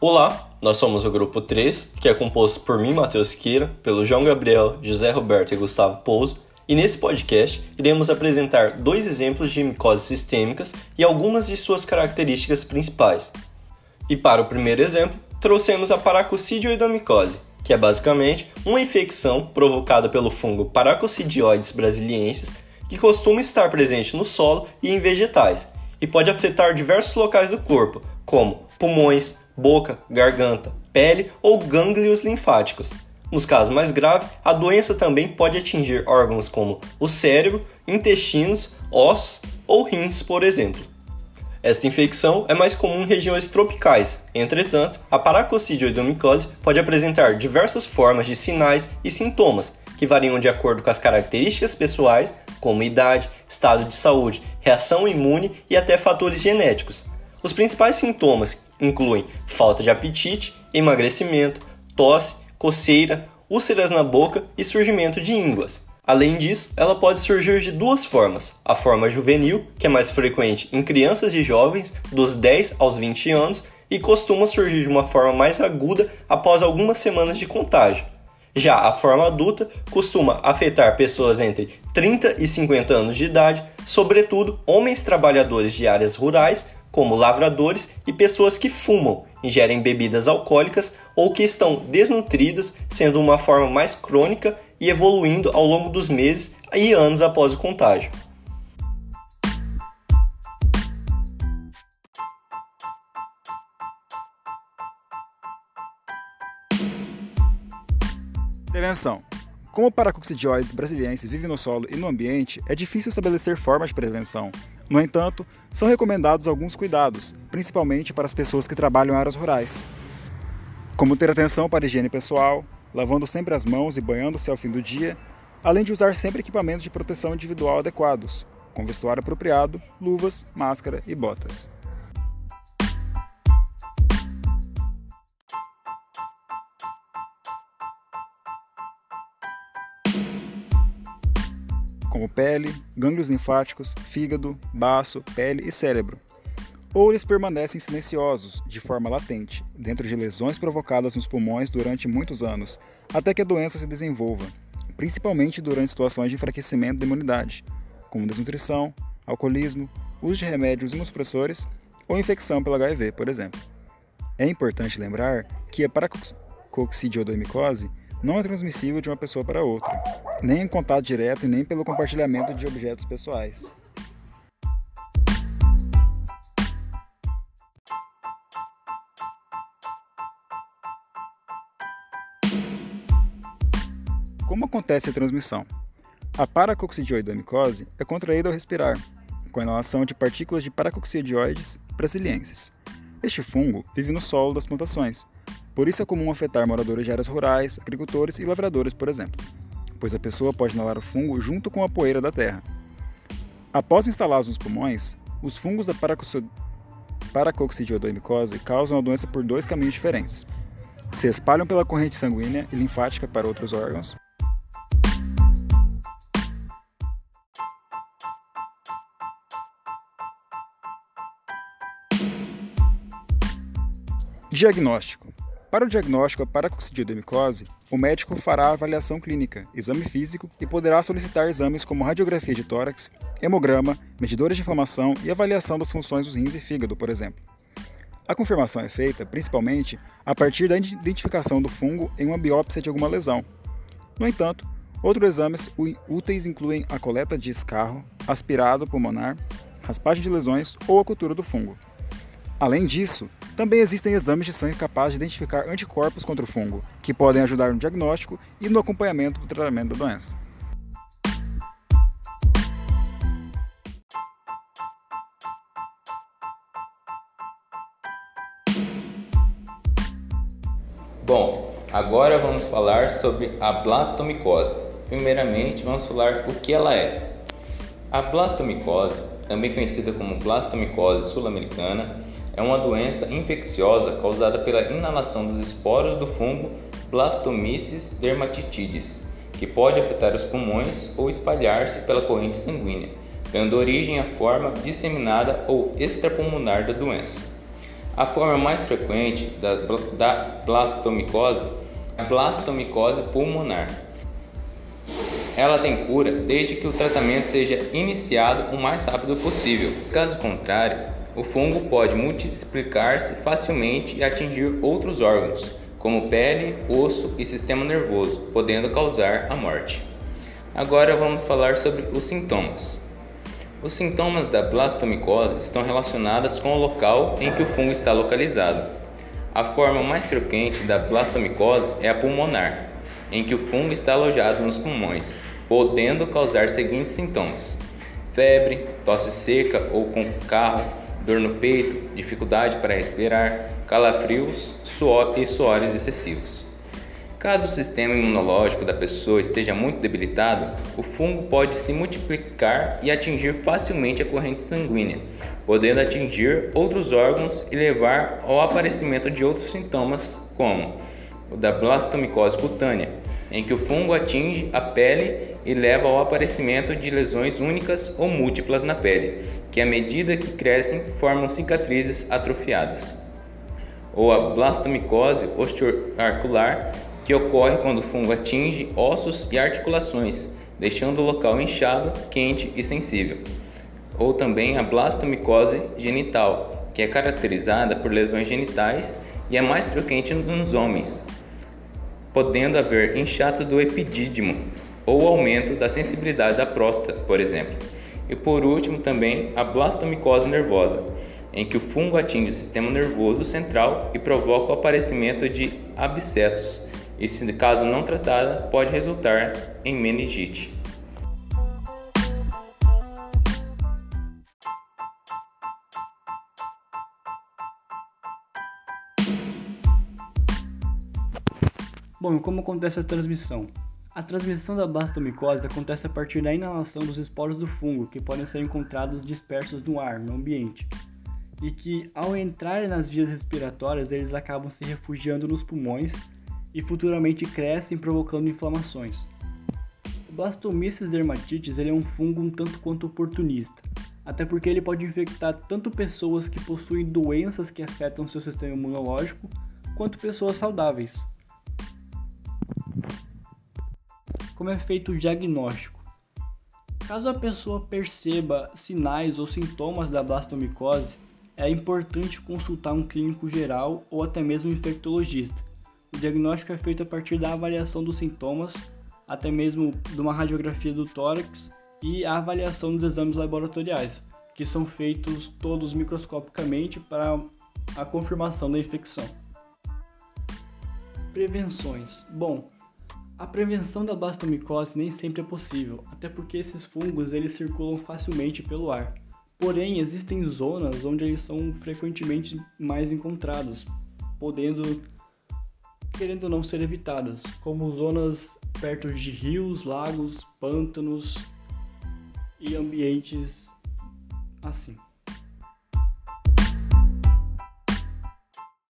Olá, nós somos o grupo 3, que é composto por mim, Matheus Queira, pelo João Gabriel, José Roberto e Gustavo Pouso, e nesse podcast iremos apresentar dois exemplos de micoses sistêmicas e algumas de suas características principais. E para o primeiro exemplo, trouxemos a paracoccidioidomicose, que é basicamente uma infecção provocada pelo fungo Paracocidioides brasiliensis, que costuma estar presente no solo e em vegetais, e pode afetar diversos locais do corpo, como pulmões, boca, garganta, pele ou gânglios linfáticos. Nos casos mais graves, a doença também pode atingir órgãos como o cérebro, intestinos, ossos ou rins, por exemplo. Esta infecção é mais comum em regiões tropicais. Entretanto, a paracocidioidomicose pode apresentar diversas formas de sinais e sintomas, que variam de acordo com as características pessoais, como idade, estado de saúde, reação imune e até fatores genéticos. Os principais sintomas incluem falta de apetite, emagrecimento, tosse, coceira, úlceras na boca e surgimento de ínguas. Além disso, ela pode surgir de duas formas: a forma juvenil, que é mais frequente em crianças e jovens dos 10 aos 20 anos e costuma surgir de uma forma mais aguda após algumas semanas de contágio. Já a forma adulta costuma afetar pessoas entre 30 e 50 anos de idade, sobretudo homens trabalhadores de áreas rurais, como lavradores e pessoas que fumam, ingerem bebidas alcoólicas ou que estão desnutridas, sendo uma forma mais crônica e evoluindo ao longo dos meses e anos após o contágio. Prevenção. Como o paracoccidioides brasiliense vive no solo e no ambiente, é difícil estabelecer formas de prevenção. No entanto, são recomendados alguns cuidados, principalmente para as pessoas que trabalham em áreas rurais, como ter atenção para a higiene pessoal, lavando sempre as mãos e banhando-se ao fim do dia, além de usar sempre equipamentos de proteção individual adequados, com vestuário apropriado, luvas, máscara e botas. Como pele, gânglios linfáticos, fígado, baço, pele e cérebro. Ou eles permanecem silenciosos, de forma latente, dentro de lesões provocadas nos pulmões durante muitos anos, até que a doença se desenvolva, principalmente durante situações de enfraquecimento da imunidade, como desnutrição, alcoolismo, uso de remédios imunossupressores ou infecção pelo HIV, por exemplo. É importante lembrar que a paracoccidioidomicose não é transmissível de uma pessoa para outra, nem em contato direto e nem pelo compartilhamento de objetos pessoais. Como acontece a transmissão? A paracoccidioidomicose é contraída ao respirar, com a inalação de partículas de paracoccidioides brasilienses. Este fungo vive no solo das plantações, por isso é comum afetar moradores de áreas rurais, agricultores e lavradores, por exemplo, pois a pessoa pode inalar o fungo junto com a poeira da terra. Após instalados nos pulmões, os fungos da paracoccidioidomicose causam a doença por dois caminhos diferentes. Se espalham pela corrente sanguínea e linfática para outros órgãos, Diagnóstico para o diagnóstico da paracoccidioidomicose, o médico fará avaliação clínica, exame físico e poderá solicitar exames como radiografia de tórax, hemograma, medidores de inflamação e avaliação das funções dos rins e fígado, por exemplo. A confirmação é feita, principalmente, a partir da identificação do fungo em uma biópsia de alguma lesão. No entanto, outros exames úteis incluem a coleta de escarro, aspirado pulmonar, raspagem de lesões ou a cultura do fungo. Além disso, também existem exames de sangue capazes de identificar anticorpos contra o fungo, que podem ajudar no diagnóstico e no acompanhamento do tratamento da doença. Bom, agora vamos falar sobre a blastomicose. Primeiramente, vamos falar o que ela é. A blastomicose, também conhecida como blastomicose sul-americana, é uma doença infecciosa causada pela inalação dos esporos do fungo Blastomyces dermatitidis, que pode afetar os pulmões ou espalhar-se pela corrente sanguínea, dando origem à forma disseminada ou extrapulmonar da doença. A forma mais frequente da, da blastomicose é a blastomicose pulmonar. Ela tem cura desde que o tratamento seja iniciado o mais rápido possível. Caso contrário, o fungo pode multiplicar-se facilmente e atingir outros órgãos, como pele, osso e sistema nervoso, podendo causar a morte. Agora vamos falar sobre os sintomas. Os sintomas da blastomicose estão relacionados com o local em que o fungo está localizado. A forma mais frequente da blastomicose é a pulmonar, em que o fungo está alojado nos pulmões, podendo causar seguintes sintomas: febre, tosse seca ou com carro, dor no peito, dificuldade para respirar, calafrios suor e suores excessivos. Caso o sistema imunológico da pessoa esteja muito debilitado, o fungo pode se multiplicar e atingir facilmente a corrente sanguínea, podendo atingir outros órgãos e levar ao aparecimento de outros sintomas, como o da blastomicose cutânea, em que o fungo atinge a pele e leva ao aparecimento de lesões únicas ou múltiplas na pele, que à medida que crescem formam cicatrizes atrofiadas. Ou a blastomicose osteoarticular, que ocorre quando o fungo atinge ossos e articulações, deixando o local inchado, quente e sensível. Ou também a blastomicose genital, que é caracterizada por lesões genitais e é mais frequente nos homens, podendo haver inchaço do epidídimo ou aumento da sensibilidade da próstata, por exemplo. E por último também a blastomicose nervosa, em que o fungo atinge o sistema nervoso central e provoca o aparecimento de abscessos, e, se caso não tratada, pode resultar em meningite. Bom, como acontece a transmissão? A transmissão da blastomicose acontece a partir da inalação dos esporos do fungo, que podem ser encontrados dispersos no ar, no ambiente, e que, ao entrarem nas vias respiratórias, eles acabam se refugiando nos pulmões e futuramente crescem provocando inflamações. O Blastomyces dermatitis ele é um fungo um tanto quanto oportunista, até porque ele pode infectar tanto pessoas que possuem doenças que afetam seu sistema imunológico, quanto pessoas saudáveis. Como é feito o diagnóstico? Caso a pessoa perceba sinais ou sintomas da blastomicose, é importante consultar um clínico geral ou até mesmo um infectologista o diagnóstico é feito a partir da avaliação dos sintomas, até mesmo de uma radiografia do tórax e a avaliação dos exames laboratoriais, que são feitos todos microscopicamente para a confirmação da infecção. Prevenções. Bom, a prevenção da blastomicose nem sempre é possível, até porque esses fungos eles circulam facilmente pelo ar. Porém, existem zonas onde eles são frequentemente mais encontrados, podendo querendo não ser evitadas, como zonas perto de rios, lagos, pântanos e ambientes assim.